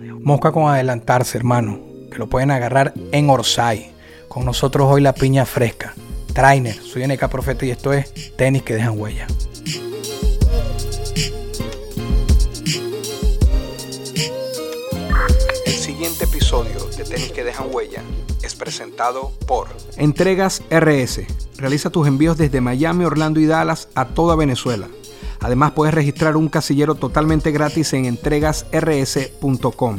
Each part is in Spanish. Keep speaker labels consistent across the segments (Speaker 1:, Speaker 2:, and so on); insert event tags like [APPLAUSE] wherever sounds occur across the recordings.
Speaker 1: Mosca con adelantarse, hermano. Que lo pueden agarrar en Orsay. Con nosotros hoy la piña fresca. Trainer, soy NK Profeta y esto es Tenis que dejan huella. El siguiente episodio de Tenis que dejan huella es presentado por Entregas RS. Realiza tus envíos desde Miami, Orlando y Dallas a toda Venezuela. Además puedes registrar un casillero totalmente gratis en entregasrs.com.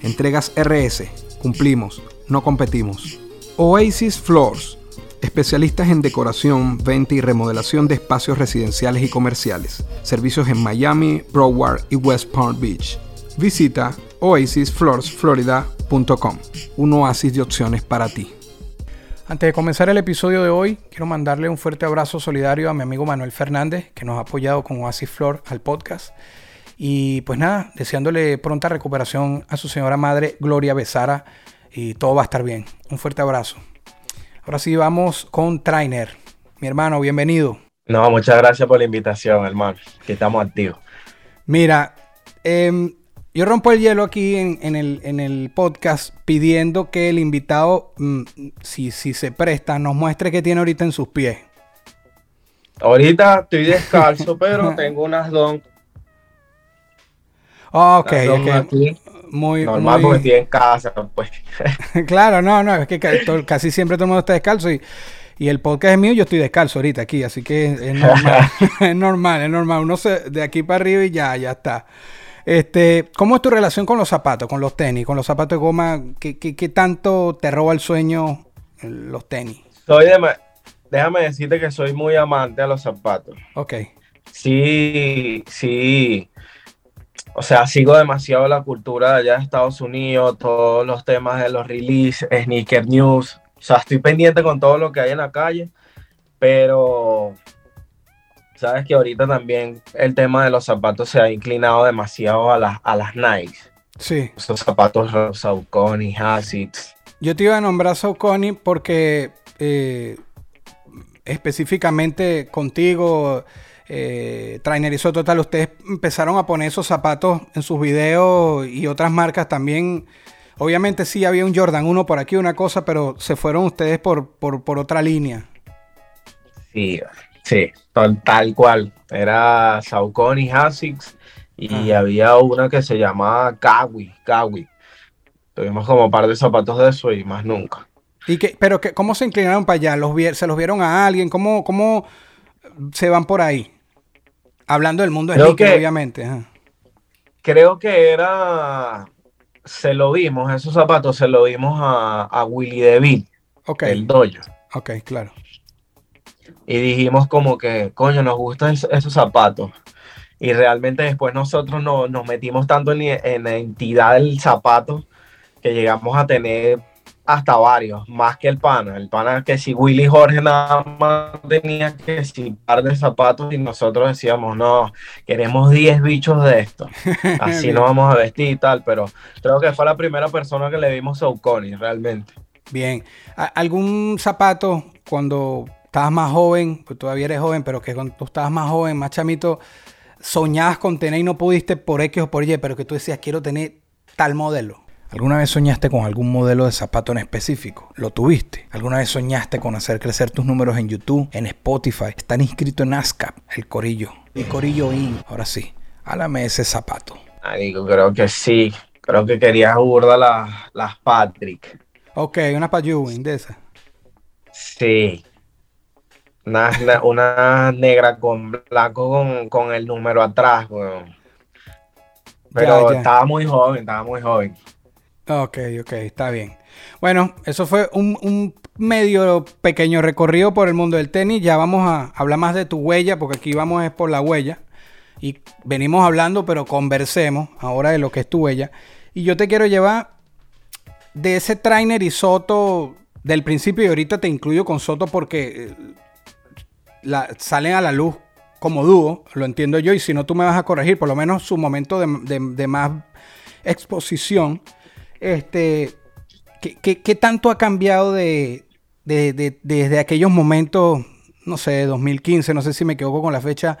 Speaker 1: Entregas RS. Cumplimos, no competimos. Oasis Floors. Especialistas en decoración, venta y remodelación de espacios residenciales y comerciales. Servicios en Miami, Broward y West Palm Beach. Visita oasisfloorsflorida.com. Un oasis de opciones para ti. Antes de comenzar el episodio de hoy, quiero mandarle un fuerte abrazo solidario a mi amigo Manuel Fernández, que nos ha apoyado con Oasis Flor al podcast. Y pues nada, deseándole pronta recuperación a su señora madre, Gloria Besara, y todo va a estar bien. Un fuerte abrazo. Ahora sí, vamos con Trainer. Mi hermano, bienvenido.
Speaker 2: No, muchas gracias por la invitación, hermano, que estamos activos.
Speaker 1: Mira, em, yo rompo el hielo aquí en, en el, en el podcast pidiendo que el invitado, mm, si, si se presta, nos muestre qué tiene ahorita en sus pies.
Speaker 2: Ahorita estoy descalzo, [LAUGHS] pero tengo unas don.
Speaker 1: Ah, ok,
Speaker 2: dos
Speaker 1: que
Speaker 2: aquí.
Speaker 1: muy,
Speaker 2: Normal
Speaker 1: muy-
Speaker 2: porque estoy en casa, pues. [LAUGHS]
Speaker 1: claro, no, no, es que casi siempre todo el mundo está descalzo y, y el podcast es mío, yo estoy descalzo ahorita aquí, así que es normal, [LAUGHS] es normal, es normal. Uno se, de aquí para arriba y ya, ya está. Este, ¿cómo es tu relación con los zapatos, con los tenis, con los zapatos de goma? ¿Qué, qué- qué tanto te roba el sueño eh, los tenis?
Speaker 2: Soy de, déjame decirte que soy muy amante a los zapatos.
Speaker 1: Ok,
Speaker 2: Sí, sí. O sea, sigo demasiado la cultura de allá de Estados Unidos, todos los temas de los release, sneaker news. O sea, estoy pendiente con todo lo que hay en la calle, pero sabes que ahorita también el tema de los zapatos se ha inclinado demasiado a las, a las Nike.
Speaker 1: sí.
Speaker 2: Esos zapatos Saucony, Asics.
Speaker 1: Yo te iba a nombrar Saucony porque eh, específicamente contigo, eh, Trainer y Soto, tal, ustedes empezaron a poner esos zapatos en sus videos y otras marcas también. Obviamente sí había un Jordan 1 por aquí, una cosa, pero se fueron ustedes por, por, por otra línea.
Speaker 2: Sí, sí, tal, tal cual. Era Saucony, Asics y
Speaker 1: Ajá.
Speaker 2: había una que se llamaba Kawi, Kawi. Tuvimos como un par de zapatos de eso y más nunca.
Speaker 1: ¿Y que, pero que, cómo se inclinaron para allá? ¿Los vi- ¿Se los vieron a alguien? ¿Cómo, ¿Cómo se van por ahí? Hablando del mundo de sneaker, obviamente. ajá.
Speaker 2: Creo que era, se lo vimos, esos zapatos se lo vimos a, a Willy DeVille,
Speaker 1: Ok,
Speaker 2: el dojo.
Speaker 1: ok, claro.
Speaker 2: Y dijimos como que, coño, nos gustan es- esos zapatos. Y realmente después nosotros no- nos metimos tanto en, en la entidad del zapato que llegamos a tener hasta varios, más que el pana. El pana que si Willy Jorge nada más tenía que si par de zapatos y nosotros decíamos, no, queremos 10 bichos de esto. [LAUGHS] Así nos vamos a vestir y tal, pero creo que fue la primera persona que le vimos Saucony, realmente.
Speaker 1: Bien. ¿A- ¿Algún zapato cuando estabas más joven, pues todavía eres joven, pero que cuando tú estabas más joven, más chamito, soñabas con tener y no pudiste por X o por Y, pero que tú decías, quiero tener tal modelo? ¿Alguna vez soñaste con algún modelo de zapato en específico? ¿Lo tuviste? ¿Alguna vez soñaste con hacer crecer tus números en YouTube, en Spotify? Estar inscrito en ASCAP, el Corillo. El Corillo IN. Ahora sí, háblame de ese zapato.
Speaker 2: Marico, creo que sí. Creo que quería burda las, las Patrick.
Speaker 1: Ok, una para Ewing de esa.
Speaker 2: Sí. Una, una- negra con blanco con, con el número atrás, weón. Pero
Speaker 1: Ya, ya.
Speaker 2: estaba muy joven, estaba muy joven.
Speaker 1: Ok, ok, está bien. Bueno, eso fue un, un medio pequeño recorrido por el mundo del tenis. Ya vamos a hablar más de tu huella, porque aquí vamos es por la huella. Y venimos hablando, pero conversemos ahora de lo que es tu huella. Y yo te quiero llevar de ese trainer y Soto del principio y ahorita te incluyo con Soto porque eh, salen a la luz como dúo, lo entiendo yo, y si no tú me vas a corregir, por lo menos su momento de, más exposición, este, ¿qué, tanto ha cambiado de, desde aquellos momentos, no sé, 2015, no sé si me equivoco con la fecha,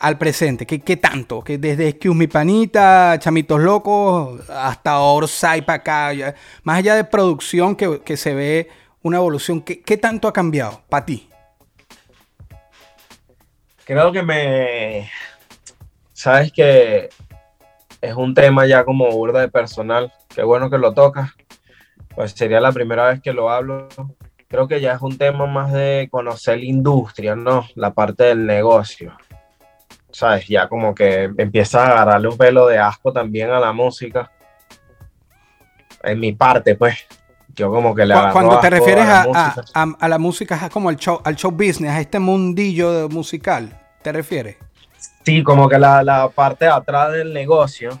Speaker 1: al presente? ¿Qué, qué tanto? que desde Excuse Mi Panita, Chamitos Locos, hasta Orsay para acá, más allá de producción que, se ve una evolución, ¿qué, qué tanto ha cambiado para ti?
Speaker 2: Creo que me. Sabes que es un tema ya como burda de personal. Qué bueno que lo tocas. Pues sería la primera vez que lo hablo. Creo que ya es un tema más de conocer la industria, ¿no? La parte del negocio. ¿Sabes? Ya como que empieza a agarrarle un pelo de asco también a la música. En mi parte, pues. Yo como que le
Speaker 1: Cuando te refieres a, a, la música, es como al show, al show business, a este mundillo musical, ¿te refieres?
Speaker 2: Sí, como que la, la parte de atrás del negocio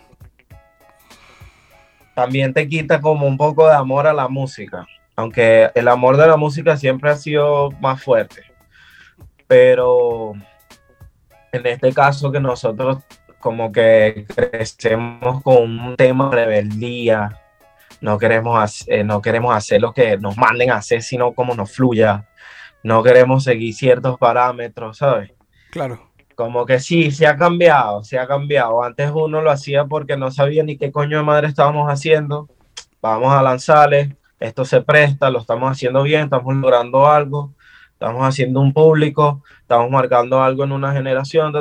Speaker 2: también te quita como un poco de amor a la música. Aunque el amor de la música siempre ha sido más fuerte. Pero en este caso que nosotros como que crecemos con un tema de rebeldía, no queremos, eh, no queremos hacer lo que nos manden a hacer, sino como nos fluya. No queremos seguir ciertos parámetros, ¿sabes?
Speaker 1: Claro.
Speaker 2: Como que sí, se ha cambiado, se ha cambiado. Antes uno lo hacía porque no sabía ni qué coño de madre estábamos haciendo. Vamos a lanzarle, esto se presta, lo estamos haciendo bien, estamos logrando algo, estamos haciendo un público, estamos marcando algo en una generación,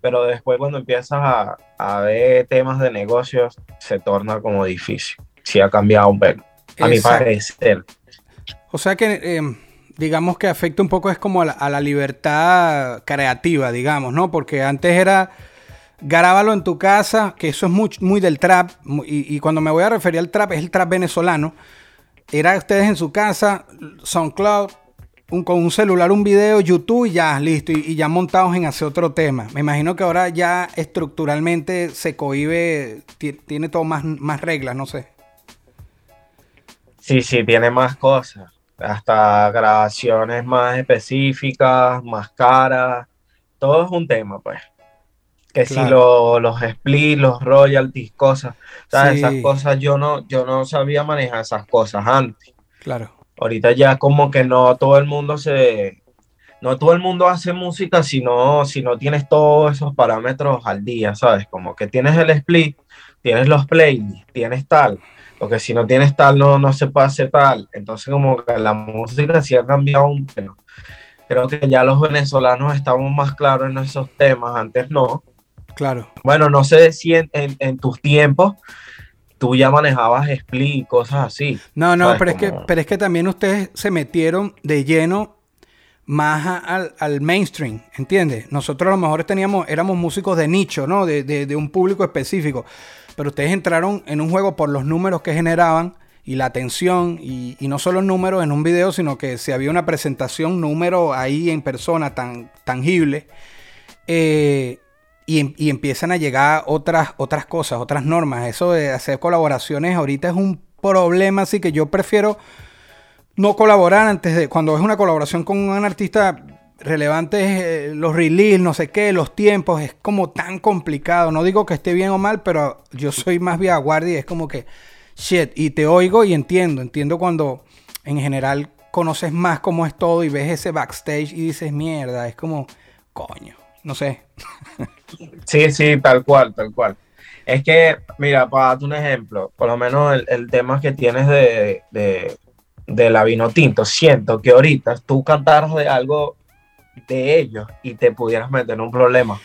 Speaker 2: pero después cuando empiezas a, a ver temas de negocios, se torna como difícil sí ha cambiado un poco, a mi parecer.
Speaker 1: O sea que, em, digamos que afecta un poco es como a la, libertad creativa, digamos, ¿no? Porque antes era grábalo en tu casa, que eso es muy, muy del trap, y, cuando me voy a referir al trap, es el trap venezolano. Era ustedes en su casa, SoundCloud, un, con un celular, un video, YouTube y ya, listo, y, ya montados en hacer otro tema. Me imagino que ahora ya estructuralmente se cohibe, tiene todo más, más reglas, no sé.
Speaker 2: Sí, sí, tiene más cosas. Hasta grabaciones más específicas, más caras. Todo es un tema, pues. Que si los split, los royalties, cosas. Esas cosas yo no, yo no sabía manejar esas cosas antes.
Speaker 1: Claro.
Speaker 2: Ahorita ya como que no todo el mundo se. No todo el mundo hace música si no, si no tienes todos esos parámetros al día, ¿sabes? Como que tienes el split, tienes los playlists, tienes tal porque si no tienes tal, no, no se puede hacer tal. Entonces, como que la música sí ha cambiado un poco. Creo que ya los venezolanos estamos más claros en esos temas, antes no.
Speaker 1: Claro.
Speaker 2: Bueno, no sé si en, en, tus tiempos tú ya manejabas split y cosas así.
Speaker 1: No, no, pero, es que, pero es que también ustedes se metieron de lleno más al, al, mainstream, ¿entiendes? Nosotros a lo mejor teníamos, éramos músicos de nicho, ¿no? De, de, de un público específico pero ustedes entraron en un juego por los números que generaban y la atención, y, no solo números en un video, sino que si había una presentación, número ahí en persona tan tangible, eh, y, empiezan a llegar otras, otras cosas, otras normas. Eso de hacer colaboraciones ahorita es un problema, así que yo prefiero no colaborar antes de, cuando es una colaboración con un artista relevante eh, los release, no sé qué, los tiempos, es como tan complicado. No digo que esté bien o mal, pero yo soy más vía guardia y es como que, shit, y te oigo y entiendo, entiendo cuando en general conoces más cómo es todo y ves ese backstage y dices, mierda, es como, coño, no sé. [LAUGHS]
Speaker 2: Sí, sí, tal cual, tal cual. Es que, mira, para darte un ejemplo, por lo menos el, tema que tienes de, de, de la vino tinto, siento que ahorita tú cantaras de algo de ellos y te pudieras meter en un problema.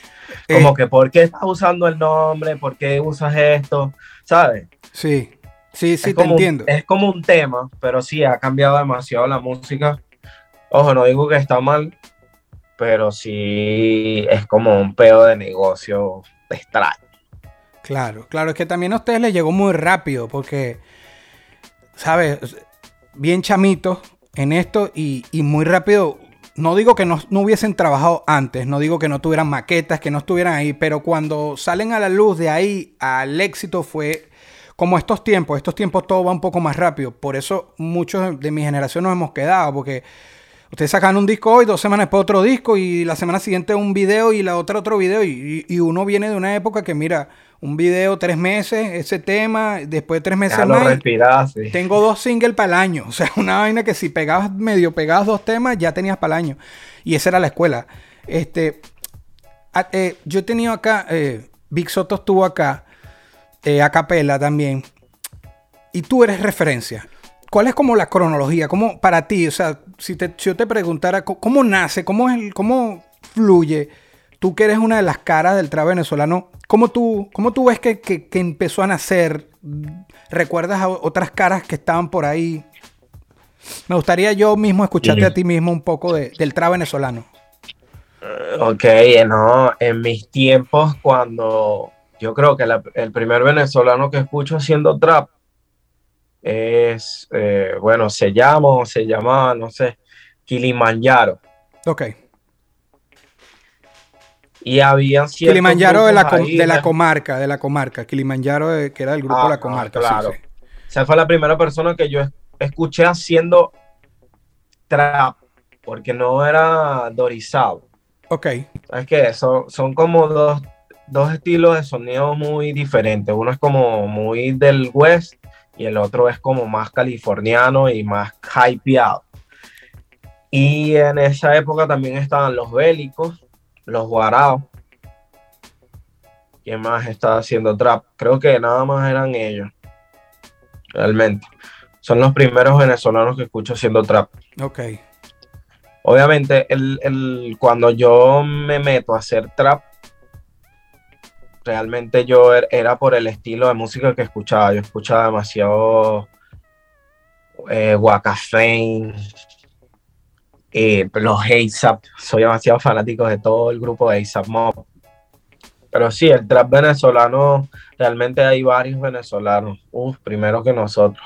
Speaker 2: Como eh, que, ¿por qué estás usando el nombre? ¿Por qué usas esto? ¿Sabes?
Speaker 1: Sí, sí, sí, te entiendo.
Speaker 2: es como un tema, pero sí, ha cambiado demasiado la música. Ojo, no digo que está mal, pero sí es como un pedo de negocio extraño.
Speaker 1: Claro, claro, es que también a ustedes les llegó muy rápido, porque, ¿sabes? Bien chamitos en esto y, y muy rápido no digo que no, hubiesen trabajado antes, no digo que no tuvieran maquetas, que no estuvieran ahí, pero cuando salen a la luz de ahí al éxito fue como estos tiempos, estos tiempos todo va un poco más rápido. Por eso muchos de mi generación nos hemos quedado, porque ustedes sacan un disco hoy, dos semanas después otro disco y la semana siguiente un video y la otra otro video. Y, y uno viene de una época que mira, un video tres meses, ese tema, después de tres meses
Speaker 2: Ya lo
Speaker 1: más. Tengo dos singles para el año. O sea, [LAUGHS] una vaina que si pegabas medio pegabas dos temas, ya tenías para el año. Y esa era la escuela. Este, a- eh, yo he tenido acá, eh, Big Soto estuvo acá, eh, a capela también. Y tú eres referencia. ¿Cuál es como la cronología? ¿Cómo para ti? O sea, si, te- si yo te preguntara cómo nace, cómo, es el, cómo fluye, tú que eres una de las caras del trap venezolano, ¿cómo tú, cómo tú ves que, que- que empezó a nacer? ¿Recuerdas a otras caras que estaban por ahí? Me gustaría yo mismo escucharte
Speaker 2: Sí.
Speaker 1: a ti mismo un poco de- del trap venezolano.
Speaker 2: Ok, no, en mis tiempos cuando yo creo que la- el primer venezolano que escucho haciendo trap es, eh, bueno, se llama o se llamaba, no sé, Kilimanjaro.
Speaker 1: Ok.
Speaker 2: Y habían ciertos
Speaker 1: Kilimanjaro de la,
Speaker 2: ahí
Speaker 1: de comarca, de la comarca. Kilimanjaro, que era el grupo de la
Speaker 2: Ah,
Speaker 1: comarca.
Speaker 2: claro.
Speaker 1: sí, sí.
Speaker 2: Esa fue la primera persona que yo es- escuché haciendo trap, porque no era dorizado.
Speaker 1: Ok.
Speaker 2: Es que son, son como dos, dos estilos de sonido muy diferentes. Uno es como muy del West y el otro es como más californiano y más hypeado. Y en esa época también estaban los bélicos, los guaraos. ¿Quién más estaba haciendo trap? Creo que nada más eran ellos. Realmente. Son los primeros venezolanos que escucho haciendo trap.
Speaker 1: Ok.
Speaker 2: Obviamente, el, el- cuando yo me meto a hacer trap, realmente yo er- era por el estilo de música que escuchaba. Yo escuchaba demasiado eh, Waka eh, los ASAP. Soy demasiado fanático de todo el grupo ASAP Mob. Pero sí, el trap venezolano, realmente hay varios venezolanos. Uf, primero que nosotros.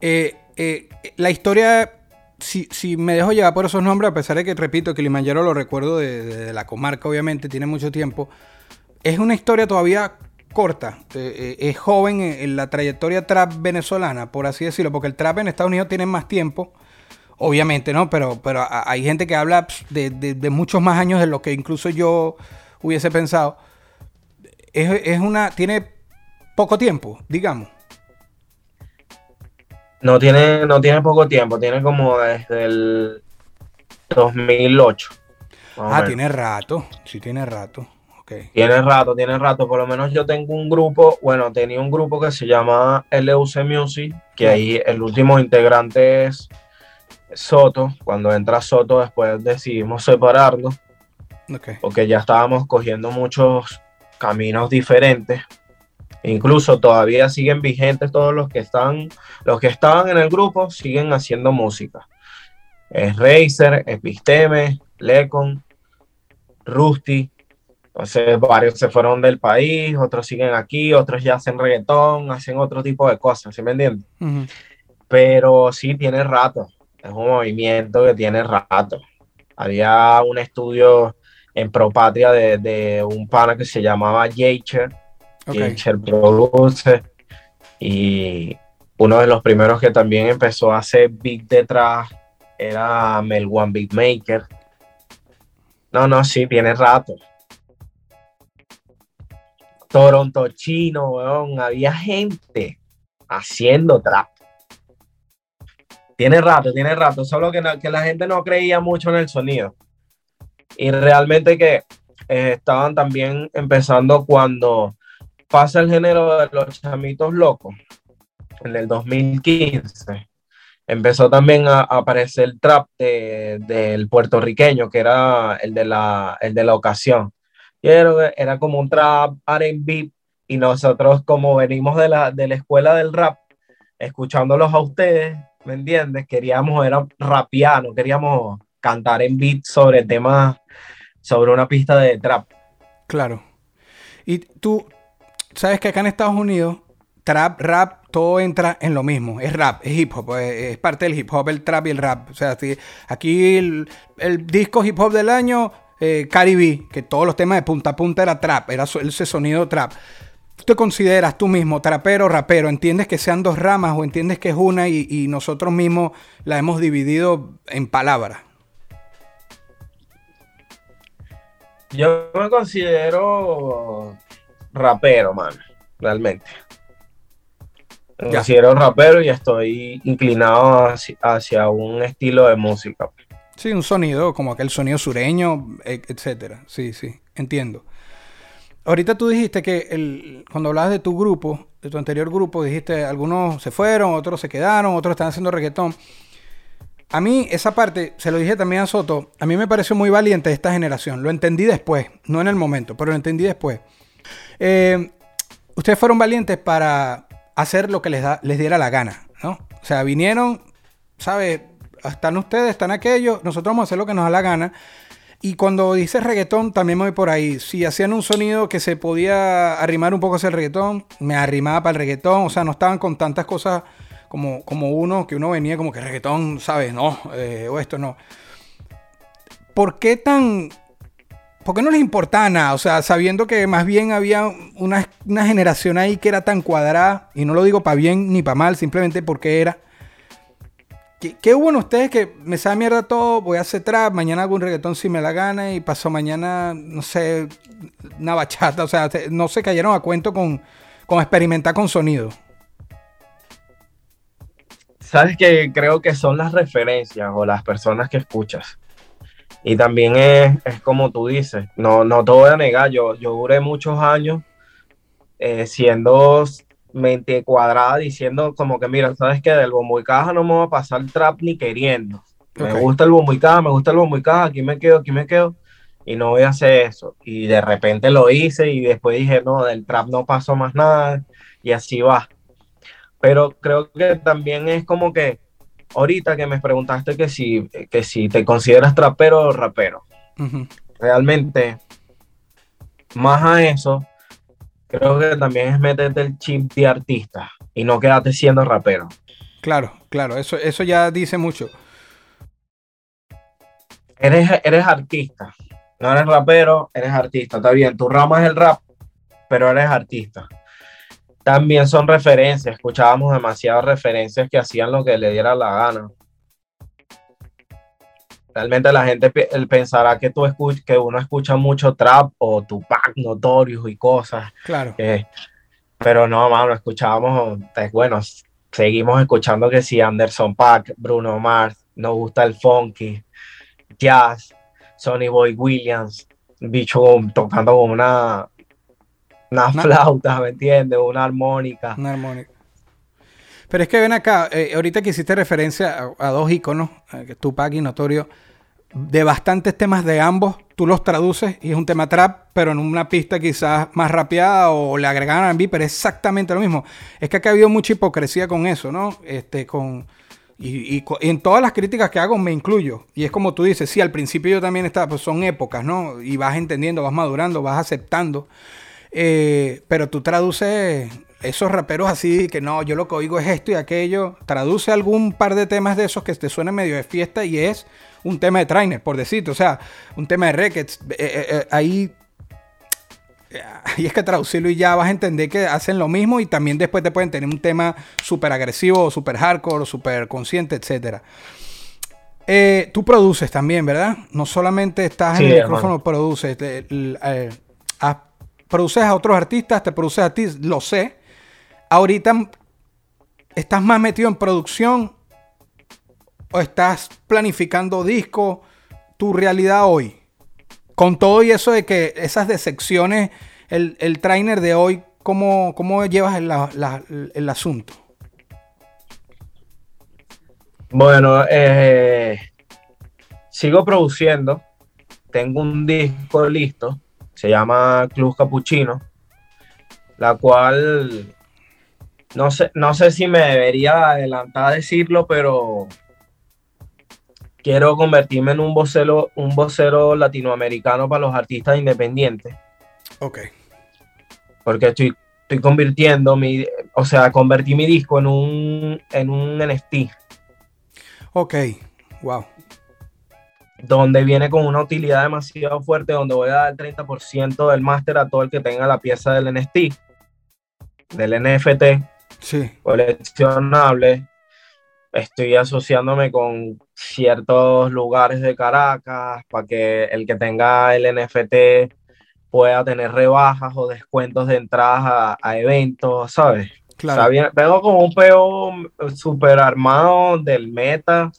Speaker 1: Eh, eh, la historia, si, si me dejo llevar por esos nombres, a pesar de que, repito, Kilimanjaro lo recuerdo de, la comarca, obviamente, tiene mucho tiempo, es una historia todavía corta, eh, es joven en, en la trayectoria trap venezolana, por así decirlo, porque el trap en Estados Unidos tiene más tiempo, obviamente, ¿no? Pero, pero hay gente que habla pss, de, de- de muchos más años de lo que incluso yo hubiese pensado. Es, es una, tiene poco tiempo, digamos.
Speaker 2: No tiene, no tiene poco tiempo, tiene como desde el 2008. más o
Speaker 1: Ah, tiene rato, sí tiene rato.
Speaker 2: Tiene rato, tiene rato. Por lo menos yo tengo un grupo, bueno, tenía un grupo que se llama LUC Music, que ahí el último integrante es Soto. Cuando entra Soto, después decidimos separarnos, porque ya estábamos cogiendo muchos caminos diferentes. Incluso todavía siguen vigentes todos los que están, los que estaban en el grupo siguen haciendo música. Es Razer, Episteme, Lecon, Rusty. Entonces varios se fueron del país, otros siguen aquí, otros ya hacen reggaetón, hacen otro tipo de cosas, ¿sí me entiendes? Pero sí tiene rato, es un movimiento que tiene rato. Había un estudio en Propatria de, de un pana que se llamaba Jacher,
Speaker 1: Ok.
Speaker 2: Jacher Produce, y uno de los primeros que también empezó a hacer beat detrás era Mel One Beatmaker. No, no, sí, tiene rato. Toronto Chino, weón, había gente haciendo trap. Tiene rato, tiene rato, solo que, la- que la gente no creía mucho en el sonido. Y realmente que eh, estaban también empezando cuando pasa el género de los chamitos locos, en el 2015. Empezó también a, aparecer el trap de- del puertorriqueño, que era el de la, el de la ocasión. Y era, era como un trap RB, y nosotros, como venimos de la, de la escuela del rap, escuchándolos a ustedes, ¿me entiendes? Queríamos, era rapear, no queríamos cantar en beat sobre temas, sobre una pista de trap.
Speaker 1: Claro. Y tú, sabes que acá en Estados Unidos, trap, rap, todo entra en lo mismo. Es rap, es hip hop, es, es parte del hip hop, el trap y el rap. O sea, si- aquí el, el disco hip hop del año, eh, Cardi B, que todos los temas de punta a punta era trap, era ese sonido trap. Tú te consideras tú mismo trapero rapero? ¿Entiendes que sean dos ramas o entiendes que es una y, y nosotros mismos la hemos dividido en palabras?
Speaker 2: Yo me considero rapero, man, realmente. Me
Speaker 1: Ya.
Speaker 2: considero rapero y estoy inclinado hacia, hacia un estilo de música.
Speaker 1: Sí, un sonido como aquel sonido sureño, e- etcétera. Sí, sí, entiendo. Ahorita tú dijiste que el, cuando hablabas de tu grupo, de tu anterior grupo, dijiste algunos se fueron, otros se quedaron, otros están haciendo reggaetón. A mí esa parte, se lo dije también a Soto, a mí me pareció muy valiente esta generación. Lo entendí después, no en el momento, pero lo entendí después. Eh, ustedes fueron valientes para hacer lo que les, da, les diera la gana, ¿no? O sea, vinieron, ¿sabes? Están ustedes, están aquellos, nosotros vamos a hacer lo que nos da la gana. Y cuando dice reggaetón, también me voy por ahí. Si hacían un sonido que se podía arrimar un poco hacia el reggaetón, me arrimaba para el reggaetón. O sea, no estaban con tantas cosas como, como uno, que uno venía como que reggaetón, ¿sabes? No, eh, o esto no. ¿Por qué tan... ¿Por qué no les importaba nada? O sea, sabiendo que más bien había una, una generación ahí que era tan cuadrada, y no lo digo para bien ni para mal, simplemente porque era. ¿Qué, hubo en ustedes que me sabe mierda todo? Voy a hacer trap, mañana hago un reggaetón si me la gana, y pasó mañana, no sé, una bachata. O sea, no se cayeron a cuento con, con experimentar con sonido.
Speaker 2: Sabes que creo que son las referencias o las personas que escuchas. Y también es, es como tú dices, no, no te voy a negar, yo, yo duré muchos años eh, siendo mente cuadrada, diciendo como que, mira, sabes que del bombo y caja no me voy a pasar trap ni queriendo. Me
Speaker 1: Ok.
Speaker 2: gusta el bombo y caja, me gusta el bombo y caja, aquí me quedo, aquí me quedo. Y no voy a hacer eso. Y de repente lo hice y después dije, no, del trap no pasó más nada. Y así va. Pero creo que también es como que ahorita que me preguntaste que si, que si te consideras trapero o rapero.
Speaker 1: Ujú.
Speaker 2: Realmente, más a eso, creo que también es meterte el chip de artista y no quedarte siendo rapero.
Speaker 1: Claro, claro, eso, eso ya dice mucho.
Speaker 2: Eres, eres artista, no eres rapero, eres artista. Está bien, tu rama es el rap, pero eres artista. También son referencias, escuchábamos demasiadas referencias que hacían lo que le diera la gana. Realmente la gente él pensará que, tú escuch- que uno escucha mucho trap o Tupac, Notorious y cosas.
Speaker 1: Claro.
Speaker 2: pero no, mano, escuchábamos, bueno, seguimos escuchando que si Anderson Paak, Bruno Mars, nos gusta el funky, jazz, Sonny Boy Williams, bicho tocando con una, una
Speaker 1: Una-
Speaker 2: flauta, ¿me entiendes? Una armónica.
Speaker 1: Una armónica. Pero es que ven acá, eh, ahorita que hiciste referencia a, dos iconos, eh, Tupac y Notorio, de bastantes temas de ambos, tú los traduces y es un tema trap, pero en una pista quizás más rapeada o le agregan R&B, pero es exactamente lo mismo. Es que acá ha habido mucha hipocresía con eso, ¿no? Este, con... Y, y en todas las críticas que hago me incluyo. Y es como tú dices, sí, al principio yo también estaba, pues son épocas, ¿no? Y vas entendiendo, vas madurando, vas aceptando. Eh, pero tú traduces esos raperos así, que no, yo lo que oigo es esto y aquello. Traduce algún par de temas de esos que te suenen medio de fiesta y es un tema de trainer, por decirte. O sea, un tema de records. Eh, eh, eh, ahí. Es que traducirlo y ya vas a entender que hacen lo mismo y también después te pueden tener un tema súper agresivo, súper hardcore, o súper consciente. Eh, tú produces también, ¿verdad? No solamente estás
Speaker 2: Sí,
Speaker 1: en el
Speaker 2: hermano.
Speaker 1: micrófono, produces. te- produces a otros artistas, te produces a ti, lo sé. Ahorita estás más metido en producción o estás planificando disco, tu realidad hoy. Con todo y eso de que esas decepciones, el, el trainer de hoy, ¿cómo, cómo llevas el, el asunto?
Speaker 2: Bueno, eh, sigo produciendo. Tengo un disco listo. Se llama Club Capuchino. La cual no sé, no sé si me debería adelantar a decirlo, pero quiero convertirme en un vocero, un vocero latinoamericano para los artistas independientes.
Speaker 1: Ok.
Speaker 2: Porque estoy, estoy convirtiendo mi, o sea, convertí mi disco en un, en un NFT.
Speaker 1: Ok. Wow.
Speaker 2: Donde viene con una utilidad demasiado fuerte, donde voy a dar el 30% del máster a todo el que tenga la pieza del NFT. del NFT
Speaker 1: Sí.
Speaker 2: coleccionable. Estoy asociándome con ciertos lugares de Caracas para que el que tenga el NFT pueda tener rebajas o descuentos de entradas a, a eventos, ¿sabes?
Speaker 1: Claro.
Speaker 2: Bien, Vengo con un peo super armado del meta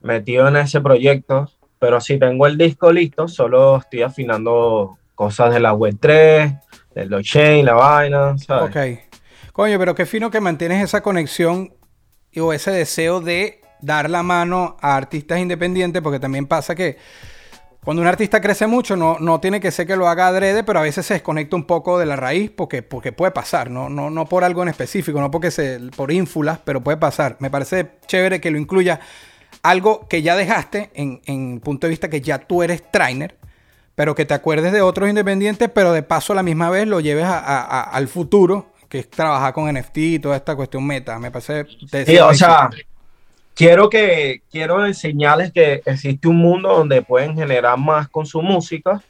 Speaker 2: metido en ese proyecto, pero si tengo el disco listo, solo estoy afinando cosas de la web 3, del blockchain, la vaina, ¿sabes?
Speaker 1: Ok. Coño, pero qué fino que mantienes esa conexión o ese deseo de dar la mano a artistas independientes, porque también pasa que cuando un artista crece mucho, no, no tiene que ser que lo haga adrede, pero a veces se desconecta un poco de la raíz porque, porque puede pasar, no, no, no por algo en específico, no porque se, por ínfulas, pero puede pasar. Me parece chévere que lo incluya algo que ya dejaste en, en punto de vista que ya tú eres trainer, pero que te acuerdes de otros independientes, pero de paso a la misma vez lo lleves a- a- a- al futuro, que es trabajar con NFT y toda esta cuestión meta. Me parece...
Speaker 2: Sí, o sea, quiero que quiero enseñarles que existe un mundo donde pueden generar más con su música,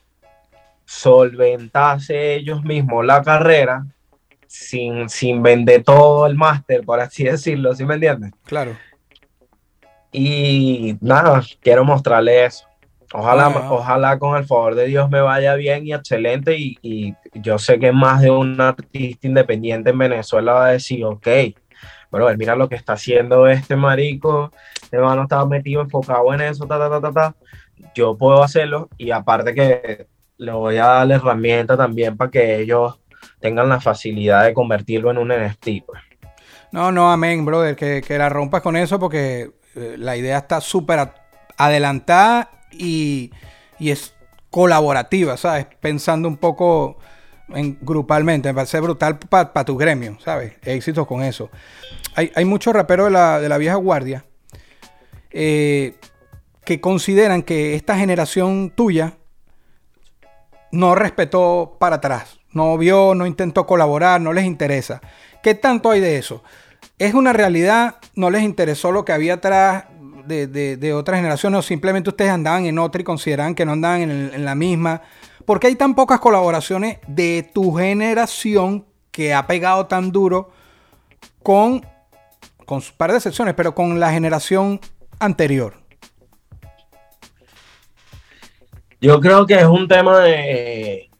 Speaker 2: solventarse ellos mismos la carrera sin, sin vender todo el máster, por así [LAUGHS] decirlo, ¿sí me entiendes?
Speaker 1: Claro.
Speaker 2: Y nada, quiero mostrarles eso. Ojalá, ojalá con el favor de Dios me vaya bien y excelente. Y, y yo sé que más de un artista independiente en Venezuela va a decir, ok, bueno, mira lo que está haciendo este marico, este mano está metido, enfocado en eso, ta, ta, ta, ta, ta. Yo puedo hacerlo y aparte que le voy a dar la herramienta también para que ellos tengan la facilidad de convertirlo en un NFT. pues.
Speaker 1: No, no, amén, brother, que, que la rompas con eso porque la idea está súper adelantada y, es colaborativa, ¿sabes? Pensando un poco en, grupalmente, me parece brutal para tu gremio, ¿sabes? Éxitos con eso. Hay, muchos raperos de la, de la vieja guardia eh, que consideran que esta generación tuya no respetó para atrás, no vio, no intentó colaborar, no les interesa. ¿Qué tanto hay de eso? ¿Es una realidad? ¿No les interesó lo que había atrás de, de, de otras generaciones? ¿O simplemente ustedes andaban en otra y consideraban que no andaban en, la misma? ¿Por qué hay tan pocas colaboraciones de tu generación que ha pegado tan duro con, con su par de excepciones, pero con la generación anterior?
Speaker 2: Yo creo que es un tema de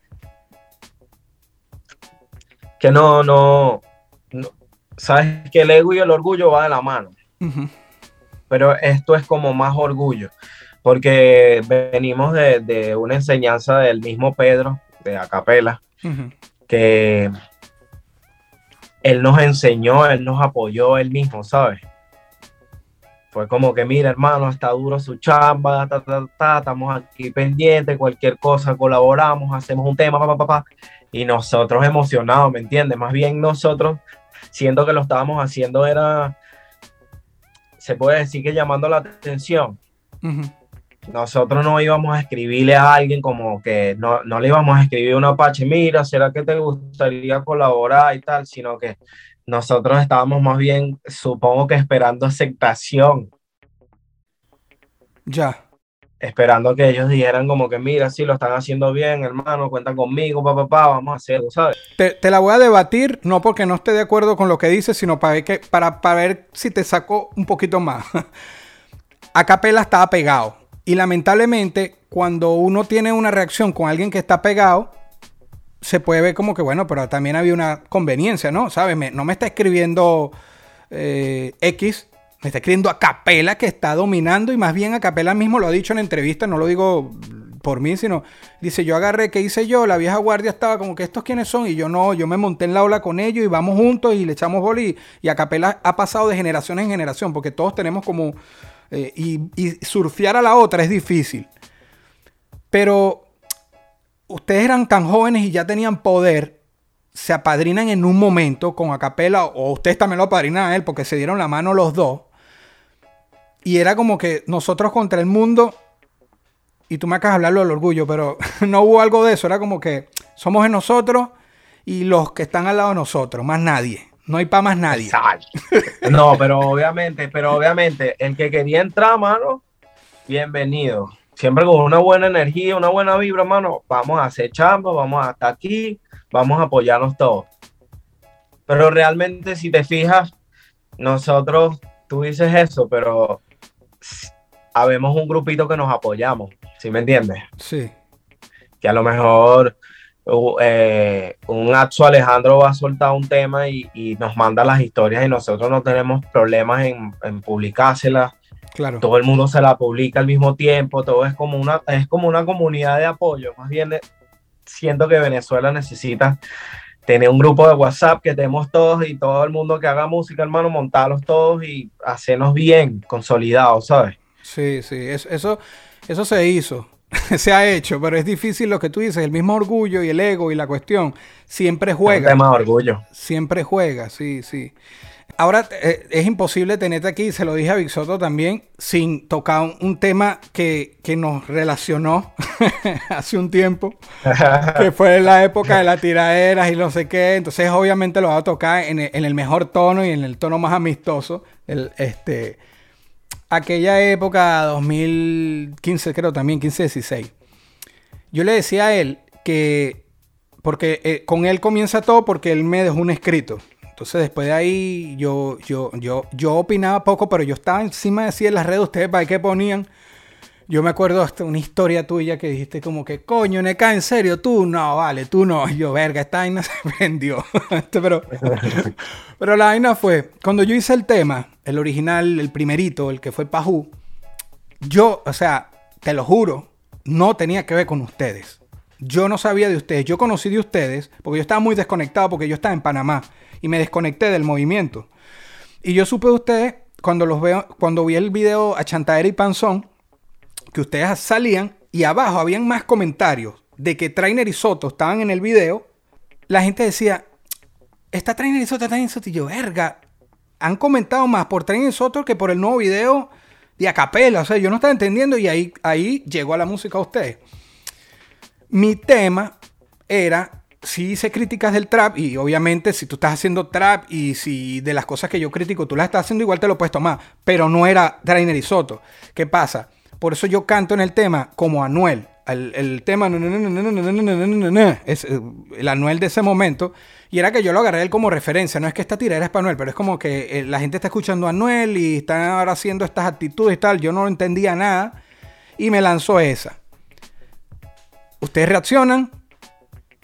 Speaker 2: que no, no- sabes que el ego y el orgullo va de la mano, pero esto es como más orgullo, porque venimos de, de una enseñanza del mismo Pedro, de Acapela, que él nos enseñó, él nos apoyó él mismo, ¿sabes? Fue como que, mira, hermano, está duro su chamba, ta, ta, ta, estamos aquí pendientes, cualquier cosa, colaboramos, hacemos un tema, pa, pa, pa, pa, y nosotros emocionados, ¿me entiendes? Más bien nosotros, siendo que lo estábamos haciendo, era, se puede decir que llamando la atención. Nosotros no íbamos a escribirle a alguien como que no, no le íbamos a escribir un Apache, mira, ¿será que te gustaría colaborar y tal? Sino que nosotros estábamos más bien, supongo que esperando aceptación,
Speaker 1: Ya.
Speaker 2: Esperando que ellos dijeran como que, mira, sí, lo están haciendo bien, hermano, cuentan conmigo, papá, papá, vamos a hacerlo, ¿sabes?
Speaker 1: Te, te la voy a debatir, no porque no esté de acuerdo con lo que dices, sino para ver, que, para, para ver si te saco un poquito más. [LAUGHS] Acapela estaba pegado. Y lamentablemente, cuando uno tiene una reacción con alguien que está pegado, se puede ver como que, bueno, pero también había una conveniencia, ¿no? ¿Sabes? No me está escribiendo eh, X, me está escribiendo Acapela que está dominando y más bien Acapela mismo lo ha dicho en entrevista, no lo digo por mí, sino dice, yo agarré, ¿qué hice yo? La vieja guardia estaba como que estos quiénes son y yo no, yo me monté en la ola con ellos y vamos juntos y le echamos boli y Acapela ha pasado de generación en generación porque todos tenemos como... eh, y, y surfear a la otra es difícil. Pero ustedes eran tan jóvenes y ya tenían poder, se apadrinan en un momento con Acapela, o ustedes también lo apadrinan a él porque se dieron la mano los dos. Y era como que nosotros contra el mundo, y tú me acabas de hablarlo del orgullo, pero [LAUGHS] no hubo algo de eso, era como que somos en nosotros y los que están al lado de nosotros, más nadie. No hay para más nadie. [LAUGHS]
Speaker 2: No, pero obviamente, pero obviamente, el que quería entrar, mano, bienvenido. Siempre con una buena energía, una buena vibra, mano. Vamos a hacer chamba, vamos a estar aquí, vamos a apoyarnos todos. Pero realmente, si te fijas, nosotros, tú dices eso, pero habemos un grupito que nos apoyamos, ¿sí me entiendes?
Speaker 1: Sí.
Speaker 2: Que a lo mejor eh, un acto Alejandro va a soltar un tema y, nos manda las historias y nosotros no tenemos problemas en, en publicárselas.
Speaker 1: Claro.
Speaker 2: Todo el mundo se la publica al mismo tiempo, todo es como una, es como una comunidad de apoyo. Más bien siento que Venezuela necesita tener un grupo de WhatsApp que tenemos todos y todo el mundo que haga música, hermano, montarlos todos y hacernos bien, consolidados, ¿sabes?
Speaker 1: Sí, sí, eso, eso, se hizo, [LAUGHS] se ha hecho, pero es difícil lo que tú dices, el mismo orgullo y el ego y la cuestión siempre juega.
Speaker 2: El tema orgullo.
Speaker 1: Siempre juega, sí, sí. Ahora eh, es imposible tenerte aquí, se lo dije a Vixoto también, sin tocar un, tema que, nos relacionó [LAUGHS] hace un tiempo, [LAUGHS] que fue la época de las tiraderas y no sé qué. Entonces, obviamente lo va a tocar en el, mejor tono y en el tono más amistoso. El, este, aquella época, 2015, creo también, 15-16. Yo le decía a él que, porque eh, con él comienza todo porque él me dejó un escrito. Entonces después de ahí yo, yo, yo, yo opinaba poco, pero yo estaba encima de sí en las redes, ustedes para qué ponían. Yo me acuerdo hasta una historia tuya que dijiste como que, coño, Neka, ¿en serio? Tú no, vale, tú no. [LAUGHS] yo, verga, esta vaina se vendió. [LAUGHS] Este, pero, [LAUGHS] pero la vaina fue, cuando yo hice el tema, el original, el primerito, el que fue Pajú, yo, o sea, te lo juro, no tenía que ver con ustedes. Yo no sabía de ustedes. Yo conocí de ustedes porque yo estaba muy desconectado porque yo estaba en Panamá y me desconecté del movimiento. Y yo supe de ustedes cuando los veo, cuando vi el video a Chantaera y Panzón, que ustedes salían y abajo habían más comentarios de que Trainer y Soto estaban en el video. La gente decía, está Trainer y Soto, Trainer y Soto. Y yo, verga, han comentado más por Trainer y Soto que por el nuevo video de Acapela. O sea, yo no estaba entendiendo y ahí, ahí llegó a la música a ustedes. Mi tema era sí hice críticas del trap y obviamente si tú estás haciendo trap y si de las cosas que yo critico tú las estás haciendo igual te lo puedes tomar, pero no era Trainer y Soto. ¿Qué pasa? Por eso yo canto en el tema como Anuel. El, tema es el Anuel de ese momento. Y era que yo lo agarré como referencia. No es que esta tirada es para Anuel, pero es como que la gente está escuchando Anuel y están ahora haciendo estas actitudes y tal. Yo no entendía nada y me lanzó esa. Ustedes reaccionan,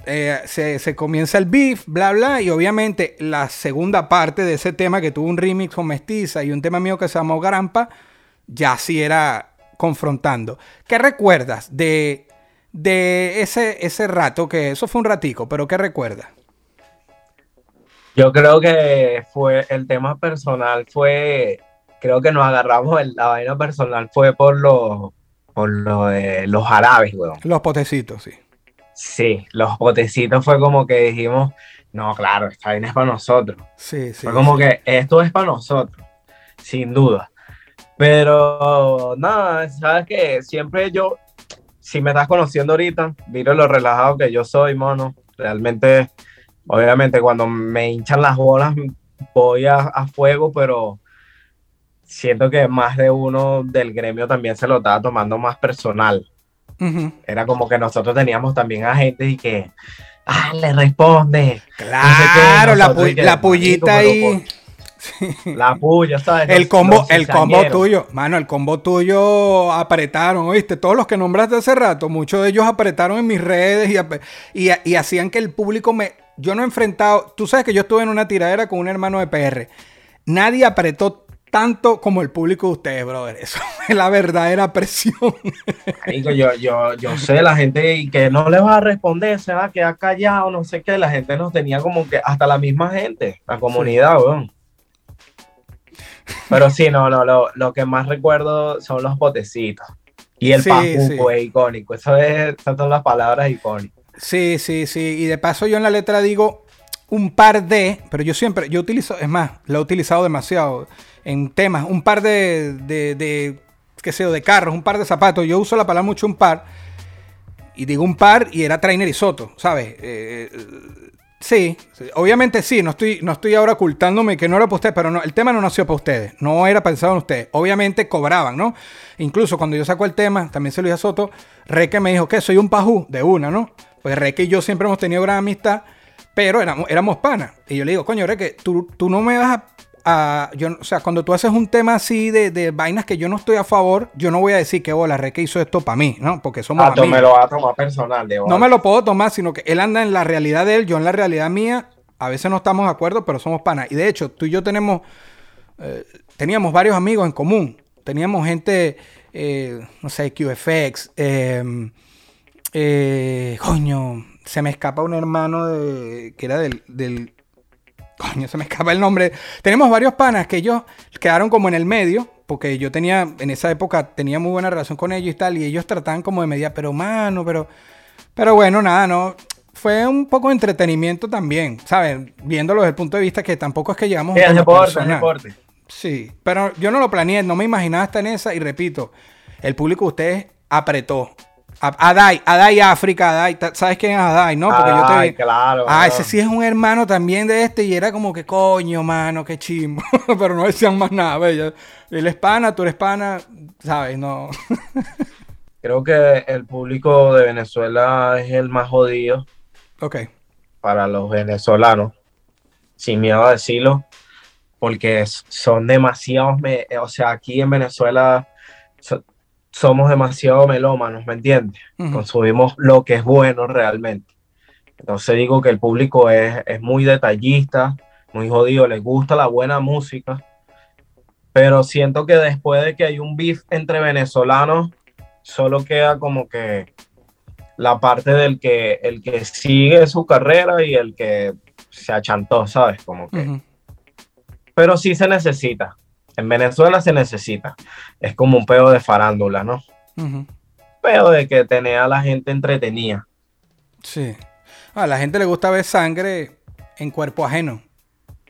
Speaker 1: eh, se, comienza el beef, bla, bla, y obviamente la segunda parte de ese tema que tuvo un remix con Mestiza y un tema mío que se llamó Grampa, ya sí era confrontando. ¿Qué recuerdas de, de ese, ese rato? Que eso fue un ratico, pero ¿qué recuerdas?
Speaker 2: Yo creo que fue el tema personal, fue, creo que nos agarramos, el, la vaina personal fue por, lo, por lo de los árabes, weón.
Speaker 1: Los potecitos, sí.
Speaker 2: Sí, los botecitos fue como que dijimos, no, claro, esta vaina es para nosotros.
Speaker 1: Sí, sí.
Speaker 2: Fue como que esto es para nosotros, sin duda. Pero nada, sabes que siempre yo, si me estás conociendo ahorita, miro lo relajado que yo soy, mono. Realmente, obviamente, cuando me hinchan las bolas, voy a, a fuego, pero siento que más de uno del gremio también se lo estaba tomando más personal. Era como que nosotros teníamos también a gente y que, ah, le responde.
Speaker 1: Claro, la, la pullita ahí.
Speaker 2: La puya, ¿sabes?
Speaker 1: El combo, el combo tuyo, mano, el combo tuyo apretaron, ¿oíste? Todos los que nombraste hace rato, muchos de ellos apretaron en mis redes y, y, hacían que el público me... Yo no he enfrentado, tú sabes que yo estuve en una tiradera con un hermano de PR. Nadie apretó tanto como el público de ustedes, brother. Eso [LAUGHS] es la verdadera presión.
Speaker 2: yo, yo, yo sé, la gente y que no le va a responder, se va a quedar callado, no sé qué. La gente nos tenía como que hasta la misma gente, la comunidad, weón. Pero sí, no, no, lo, lo, que más recuerdo son los botecitos. Y el sí, es icónico. Eso es, esas son las palabras icónicas.
Speaker 1: Sí, sí, sí. Y de paso yo en la letra digo un par de, pero yo siempre, yo utilizo, es más, lo he utilizado demasiado en temas, un par de, de, qué sé yo, de carros, un par de zapatos. Yo uso la palabra mucho un par. Y digo un par y era Trainer y Soto, ¿sabes? Eh, sí, obviamente sí, no estoy, no estoy ahora ocultándome que no era para ustedes, pero no, el tema no nació para ustedes, no era pensado en ustedes. Obviamente cobraban, ¿no? Incluso cuando yo saco el tema, también se lo dije a Soto, Reque me dijo que soy un pajú de una, ¿no? Pues Reque y yo siempre hemos tenido gran amistad, pero éramos, éramos panas. Y yo le digo, coño, que tú, tú no me vas a a, yo, o sea, cuando tú haces un tema así de, de, vainas que yo no estoy a favor, yo no voy a decir que, hola, Re que hizo esto para mí, ¿no? Porque somos
Speaker 2: ah, me lo va a tomar personal.
Speaker 1: No me lo puedo tomar, sino que él anda en la realidad de él, yo en la realidad mía. A veces no estamos de acuerdo, pero somos panas. Y de hecho, tú y yo tenemos, eh, teníamos varios amigos en común. Teníamos gente, eh, no sé, QFX, em, eh, coño, se me escapa un hermano de, que era del, del [LAUGHS] coño, se me escapa el nombre. Tenemos varios panas que ellos quedaron como en el medio, porque yo tenía, en esa época, tenía muy buena relación con ellos y tal, y ellos trataban como de media, pero mano, pero, pero bueno, nada, no. Fue un poco de entretenimiento también, ¿sabes? Viéndolo desde el punto de vista que tampoco es que llegamos
Speaker 2: a un deporte, deporte.
Speaker 1: Sí, pero yo no lo planeé, no me imaginaba estar en esa, y repito, el público de ustedes apretó. Adai, Adai África, Adai, ¿sabes quién es Adai, no?
Speaker 2: Porque yo te claro.
Speaker 1: Ah, ese sí es un hermano también de este y era como que coño, mano, qué chimbo. [LAUGHS] Pero no decían más nada, bella. Él es pana, tú eres pana, ¿sabes? No. [LAUGHS]
Speaker 2: Creo que el público de Venezuela es el más jodido.
Speaker 1: Ok.
Speaker 2: Para los venezolanos, sin miedo a decirlo, porque son demasiados, o sea, aquí en Venezuela somos demasiado melómanos, ¿me entiendes? Consumimos lo que es bueno realmente. Entonces digo que el público es, muy detallista, muy jodido, le gusta la buena música, pero siento que después de que hay un beef entre venezolanos, solo queda como que la parte del que el que sigue su carrera y el que se achantó, ¿sabes? Como que... Pero sí se necesita. En Venezuela se necesita. Es como un pedo de farándula, ¿no? Uh Pedo de que tenía a la gente entretenida.
Speaker 1: Sí. A la gente le gusta ver sangre en cuerpo ajeno.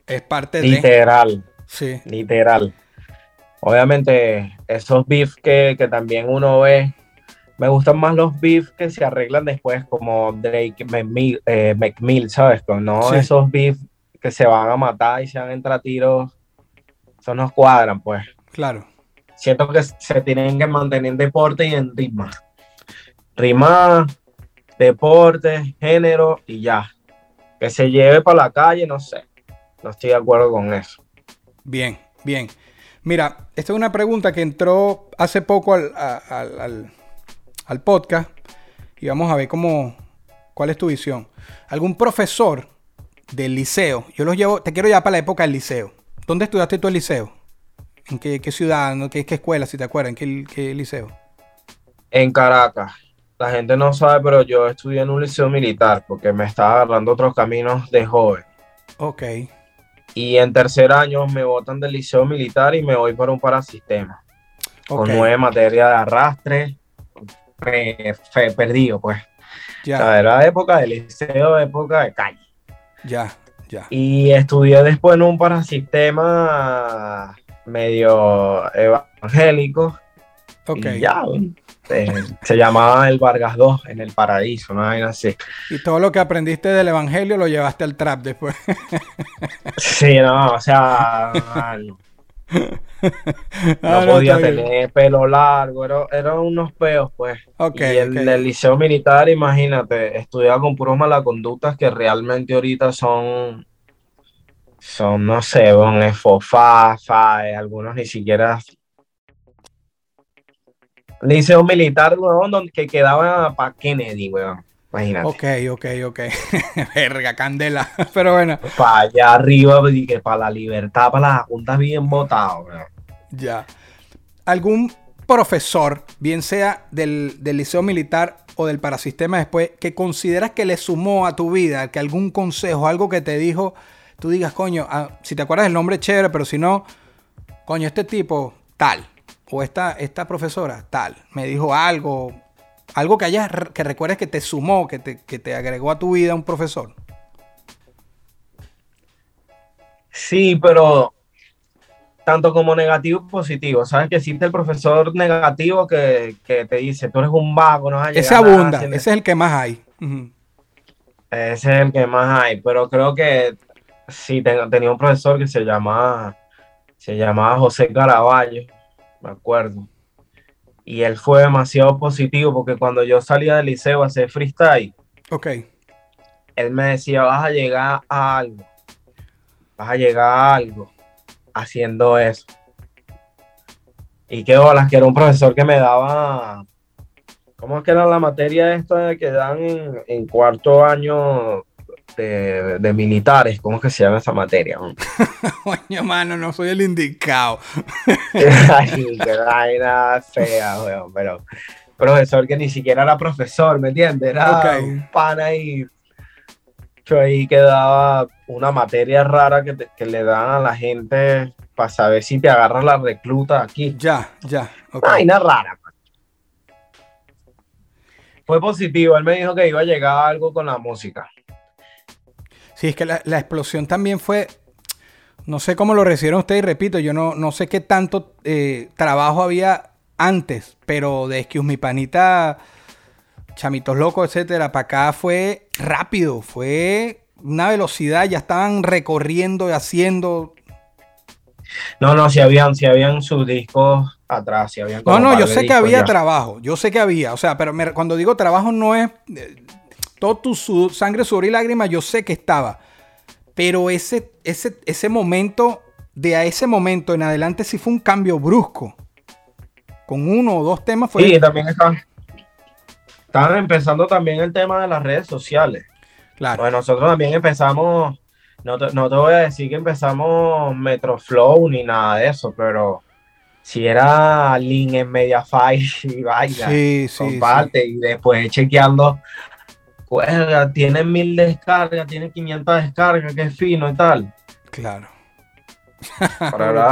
Speaker 1: Es parte
Speaker 2: de. Literal.
Speaker 1: Sí.
Speaker 2: Literal. Obviamente, esos beef que, también uno ve. Me gustan más los beef que se arreglan después, como Drake McMill, eh, ¿sabes? No esos beef que se van a matar y se van a entrar tiros eso nos cuadran, pues.
Speaker 1: Claro.
Speaker 2: Siento que se tienen que mantener en deporte y en ritmo. Rima, deporte, género y ya. Que se lleve para la calle, no sé. No estoy de acuerdo con eso.
Speaker 1: Bien, bien. Mira, esta es una pregunta que entró hace poco al, al, podcast y vamos a ver cómo, cuál es tu visión. ¿Algún profesor del liceo? Yo los llevo, te quiero ya para la época del liceo. ¿Dónde estudiaste tú el liceo? ¿En qué, ciudad? ¿Qué, ¿Qué, escuela, si te acuerdas? ¿En qué, liceo?
Speaker 2: En Caracas. La gente no sabe, pero yo estudié en un liceo militar porque me estaba agarrando otros caminos de joven.
Speaker 1: Ok.
Speaker 2: Y en tercer año me botan del liceo militar y me voy para un parasistema. Con nueve materias de arrastre. perdido, pues. Ya. era época de liceo, época de calle.
Speaker 1: Ya.
Speaker 2: Y estudié después en un parasistema medio evangélico.
Speaker 1: Ok.
Speaker 2: Y ya, eh, se llamaba el Vargas 2 en el paraíso, ¿no? así.
Speaker 1: Y todo lo que aprendiste del evangelio lo llevaste al trap después.
Speaker 2: sí, no, o sea, [LAUGHS] [LAUGHS] no, podía tener pelo largo, eran unos peos, pues. y en el liceo militar, imagínate, estudiaba con puros malaconductas que realmente ahorita son, son, no sé, un FOFA, FAE, algunos ni siquiera. Liceo militar, weón, que quedaba para Kennedy, weón. Imagínate.
Speaker 1: Ok, ok, ok. [LAUGHS] Verga, candela. [LAUGHS] Pero bueno.
Speaker 2: Para allá arriba, que para la libertad, para las juntas bien votado.
Speaker 1: Ya. ¿Algún profesor, bien sea del, liceo militar o del parasistema después, que consideras que le sumó a tu vida, que algún consejo, algo que te dijo, tú digas, coño, ah, si te acuerdas el nombre, chévere, pero si no, coño, este tipo, tal, o esta, esta profesora, tal, me dijo algo, algo que hayas, que recuerdes que te sumó, que te, que te agregó a tu vida un profesor.
Speaker 2: Sí, pero tanto como negativo y positivo. Sabes que existe el profesor negativo que, te dice, tú eres un vago, no
Speaker 1: hay Ese abunda, ese es el que más hay.
Speaker 2: Ese es el que más hay, pero creo que sí, tenía un profesor que se llamaba, se llamaba José Caraballo, me acuerdo y él fue demasiado positivo porque cuando yo salía del liceo a hacer freestyle,
Speaker 1: ok
Speaker 2: él me decía, vas a llegar a algo, vas a llegar a algo haciendo eso. Y qué bolas, que era un profesor que me daba, ¿cómo es que era la materia esta que dan en, cuarto año de, militares? ¿Cómo es que se llama esa materia? [LAUGHS] [LAUGHS]
Speaker 1: Coño, mano, no soy el indicado. [LAUGHS]
Speaker 2: Ay, qué vaina fea, weón, pero profesor que ni siquiera era profesor, ¿me entiendes? Era un pana ahí yo ahí quedaba una materia rara que, le dan a la gente para saber si te agarra la recluta aquí.
Speaker 1: Ya, ya.
Speaker 2: Okay. rara. Pues. Fue positivo, él me dijo que iba a llegar algo con la música.
Speaker 1: Sí, es que la, explosión también fue, no sé cómo lo recibieron ustedes, y repito, yo no, no sé qué tanto eh, trabajo había antes, pero de que mi panita Chamitos Locos, etcétera, para acá fue rápido, fue una velocidad, ya estaban recorriendo y haciendo.
Speaker 2: No, no, si habían, si habían sus discos atrás, si habían.
Speaker 1: No, no, yo sé que había trabajo, yo sé que había, o sea, pero cuando digo trabajo no es eh, todo tu sangre, sudor y lágrimas, yo sé que estaba, pero ese, ese, ese momento, de a ese momento en adelante sí fue un cambio brusco. Con uno o dos temas fue.
Speaker 2: Sí, también está Estaban empezando también el tema de las redes sociales. Claro. Pues nosotros también empezamos, no te, no te voy a decir que empezamos Metroflow ni nada de eso, pero si era link en Mediafire y vaya, sí, sí, comparte y después chequeando, pues tiene mil descargas, tiene 500 descargas, qué fino y tal.
Speaker 1: Claro.
Speaker 2: Pero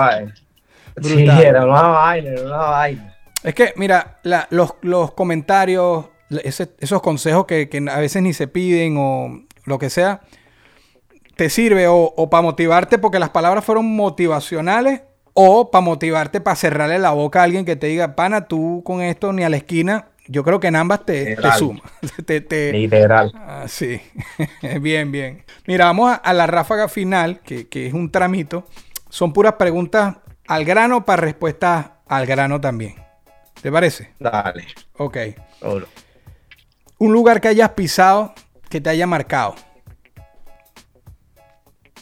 Speaker 2: [LAUGHS] sí, era una vaina, era una vaina.
Speaker 1: Es que, mira, los, los comentarios, esos consejos que, a veces ni se piden o lo que sea, te sirve o, para motivarte porque las palabras fueron motivacionales o para motivarte para cerrarle la boca a alguien que te diga, pana, tú con esto ni a la esquina. Yo creo que en ambas te, te suma. [LAUGHS]
Speaker 2: Literal.
Speaker 1: Ah, sí. [LAUGHS] bien, bien. Mira, vamos a, la ráfaga final, que, que, es un tramito. Son puras preguntas al grano para respuestas al grano también. ¿Te parece?
Speaker 2: Dale.
Speaker 1: Ok. Un lugar que hayas pisado que te haya marcado.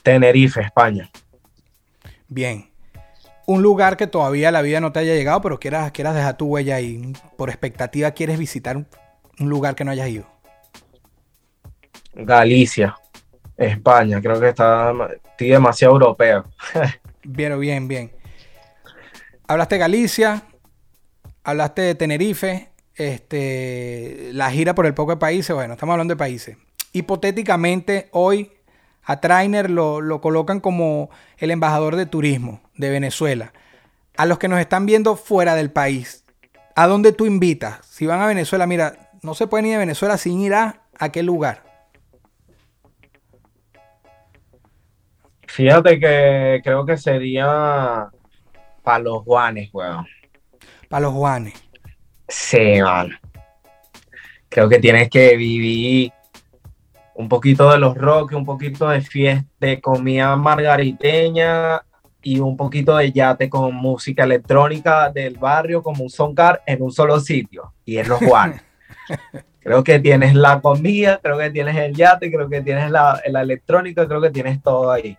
Speaker 2: Tenerife, España.
Speaker 1: Bien. Un lugar que todavía la vida no te haya llegado, pero quieras, quieras dejar tu huella ahí. Por expectativa, quieres visitar un, lugar que no hayas ido.
Speaker 2: Galicia, España. Creo que está estoy demasiado europeo. [LAUGHS]
Speaker 1: bien, bien, bien. Hablaste de Galicia, hablaste de Tenerife, este, la gira por el poco de países, bueno, estamos hablando de países. Hipotéticamente, hoy a Trainer lo, lo colocan como el embajador de turismo de Venezuela. A los que nos están viendo fuera del país, ¿a dónde tú invitas? Si van a Venezuela, mira, no se pueden ir de Venezuela sin ir a, a qué lugar.
Speaker 2: Fíjate que creo que sería para los Juanes, weón.
Speaker 1: Para los Juanes.
Speaker 2: Sí, man. Creo que tienes que vivir un poquito de los rock, un poquito de fiesta, de comida margariteña y un poquito de yate con música electrónica del barrio como un soncar en un solo sitio y en los Juanes. [LAUGHS] creo que tienes la comida, creo que tienes el yate, creo que tienes la, la electrónica, creo que tienes todo ahí.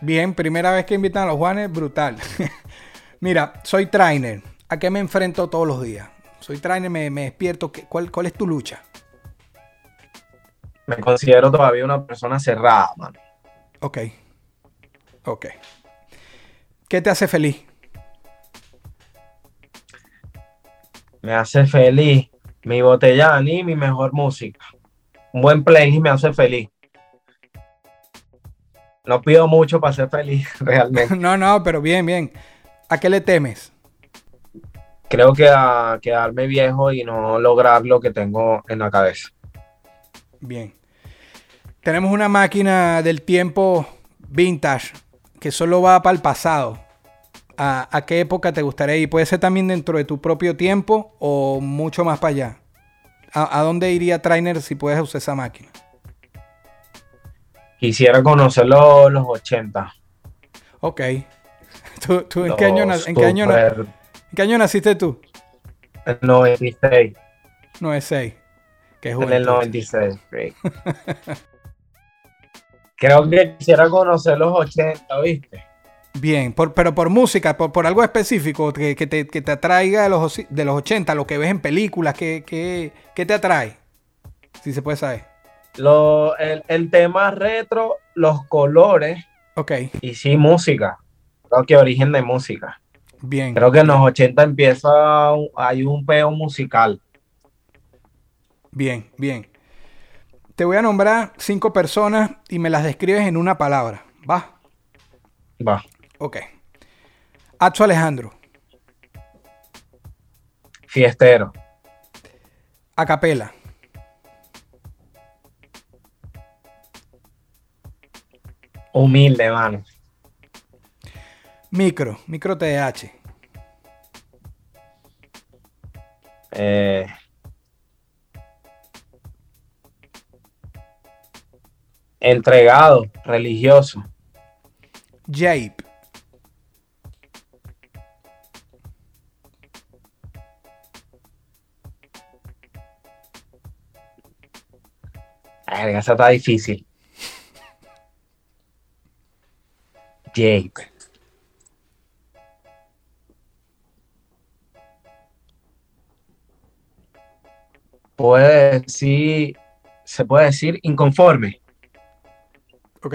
Speaker 1: Bien, primera vez que invitan a los Juanes, brutal. [LAUGHS] Mira, soy trainer. ¿A qué me enfrento todos los días? Soy trainer, me, despierto. ¿Cuál, ¿Cuál es tu lucha?
Speaker 2: Me considero todavía una persona cerrada, mano.
Speaker 1: Ok. Ok. ¿Qué te hace feliz?
Speaker 2: Me hace feliz mi botella y mi mejor música. Un buen playlist me hace feliz. No pido mucho para ser feliz, [LAUGHS] realmente.
Speaker 1: no, no, pero bien, bien. ¿A qué le temes?
Speaker 2: creo que a quedarme viejo y no lograr lo que tengo en la cabeza.
Speaker 1: Bien. Tenemos una máquina del tiempo vintage que solo va para el pasado. ¿A, qué época te gustaría ir? Puede ser también dentro de tu propio tiempo o mucho más para allá. ¿A, dónde iría Trainer si puedes usar esa máquina?
Speaker 2: Quisiera conocer los, 80.
Speaker 1: Ok. [LAUGHS] ¿Tú, en, qué año, en, qué año, ¿En qué año naciste tú?
Speaker 2: En 96.
Speaker 1: 96. Qué
Speaker 2: En el
Speaker 1: juventud.
Speaker 2: 96. [LAUGHS] Creo que quisiera conocer los 80, ¿viste?
Speaker 1: Bien, por- pero por música, por, por algo específico que, que te, que te atraiga de los, de los 80, lo que ves en películas, ¿qué, qué, qué te atrae? Si se puede saber.
Speaker 2: Lo, el, el tema retro, los colores
Speaker 1: Ok,
Speaker 2: y sí, música. Creo que origen de música.
Speaker 1: bien.
Speaker 2: Creo que en los 80 empieza, hay un peo musical.
Speaker 1: Bien, bien. Te voy a nombrar cinco personas y me las describes en una palabra. ¿Va?
Speaker 2: Va.
Speaker 1: Ok. Atso Alejandro.
Speaker 2: Fiestero.
Speaker 1: Acapela.
Speaker 2: Humilde, mano.
Speaker 1: Micro. Micro TDH.
Speaker 2: Eh, entregado, religioso.
Speaker 1: Jape.
Speaker 2: Esa está difícil. Jake. Puede decir, se puede decir inconforme.
Speaker 1: Ok.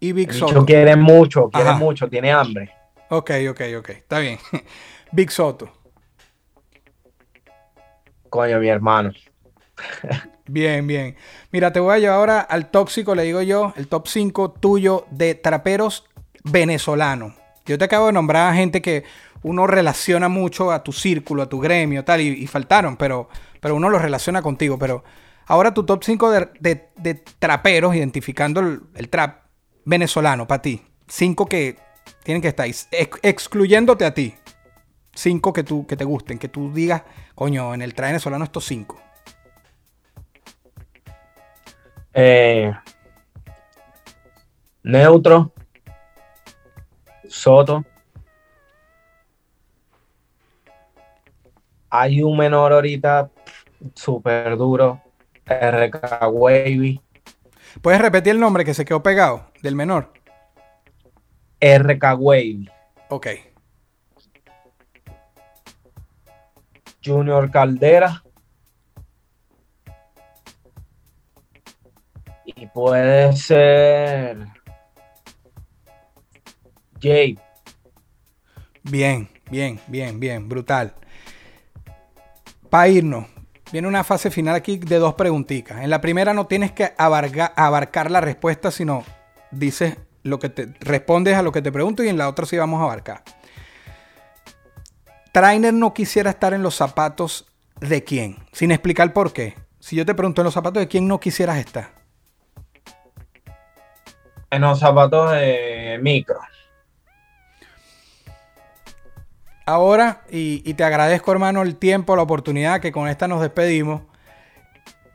Speaker 1: Y Big
Speaker 2: El bicho
Speaker 1: Soto.
Speaker 2: quiere mucho, quiere
Speaker 1: Ajá.
Speaker 2: mucho, tiene hambre.
Speaker 1: Ok, ok, ok. Está bien. [LAUGHS] Big Soto.
Speaker 2: Coño, mi hermano.
Speaker 1: Bien, bien. Mira, te voy a llevar ahora al tóxico, le digo yo, el top 5 tuyo de traperos venezolanos. Yo te acabo de nombrar a gente que uno relaciona mucho a tu círculo, a tu gremio, tal, y, y faltaron, pero, pero uno los relaciona contigo. Pero ahora tu top 5 de, de- traperos, identificando el, el trap venezolano para ti. Cinco que tienen que estar excluyéndote a ti. Cinco que, tú, que te gusten, que tú digas, coño, en el trap venezolano estos cinco.
Speaker 2: Eh, neutro. Soto. Hay un menor ahorita súper duro. RK Wavy.
Speaker 1: ¿Puedes repetir el nombre que se quedó pegado del menor?
Speaker 2: RK Wavy.
Speaker 1: Ok.
Speaker 2: Junior Caldera. Y puede ser. Jay.
Speaker 1: Bien, bien, bien, bien. Brutal. Para irnos, viene una fase final aquí de dos preguntitas. En la primera no tienes que abarcar la respuesta, sino dices lo que te respondes a lo que te pregunto y en la otra sí vamos a abarcar. Trainer no quisiera estar en los zapatos de quién, sin explicar por qué. Si yo te pregunto en los zapatos de quién no quisieras estar.
Speaker 2: En los zapatos de micro.
Speaker 1: Ahora, y, te agradezco, hermano, el tiempo, la oportunidad que con esta nos despedimos.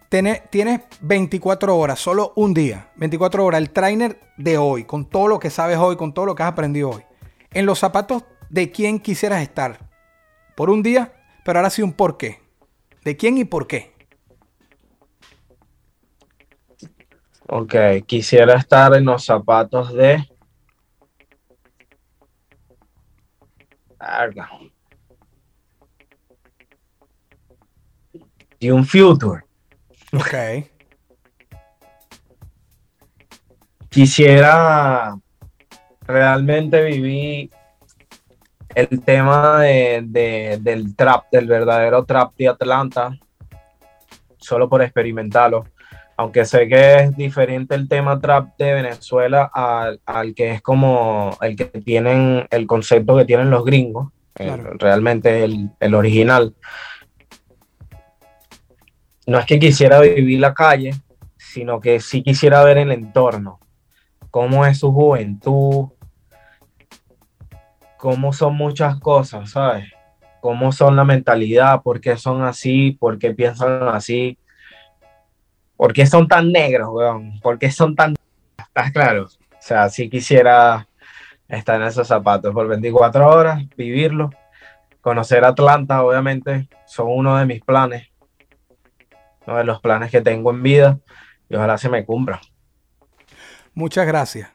Speaker 1: Tiene- tienes 24 horas, solo un día. 24 horas, el trainer de hoy, con todo lo que sabes hoy, con todo lo que has aprendido hoy. En los zapatos de quién quisieras estar. Por un día, pero ahora sí un por qué. ¿De quién y por qué?
Speaker 2: Ok, quisiera estar en los zapatos de. De un future.
Speaker 1: Ok.
Speaker 2: Quisiera realmente vivir el tema de- de- del trap, del verdadero trap de Atlanta, solo por experimentarlo. Aunque sé que es diferente el tema trap de Venezuela al, al que es como el que tienen, el concepto que tienen los gringos, eh,
Speaker 1: Claro.
Speaker 2: realmente el, el original. No es que quisiera vivir la calle, sino que sí quisiera ver el entorno, cómo es su juventud, cómo son muchas cosas, ¿sabes? Cómo son la mentalidad, por qué son así, por qué piensan así, por qué son tan negros, weón, por qué son tan... ¿Estás claro? O sea, sí quisiera estar en esos zapatos por 24 horas, vivirlo, conocer Atlanta, obviamente, son uno de mis planes. uno de los planes que tengo en vida y ojalá se me cumpla.
Speaker 1: Muchas gracias.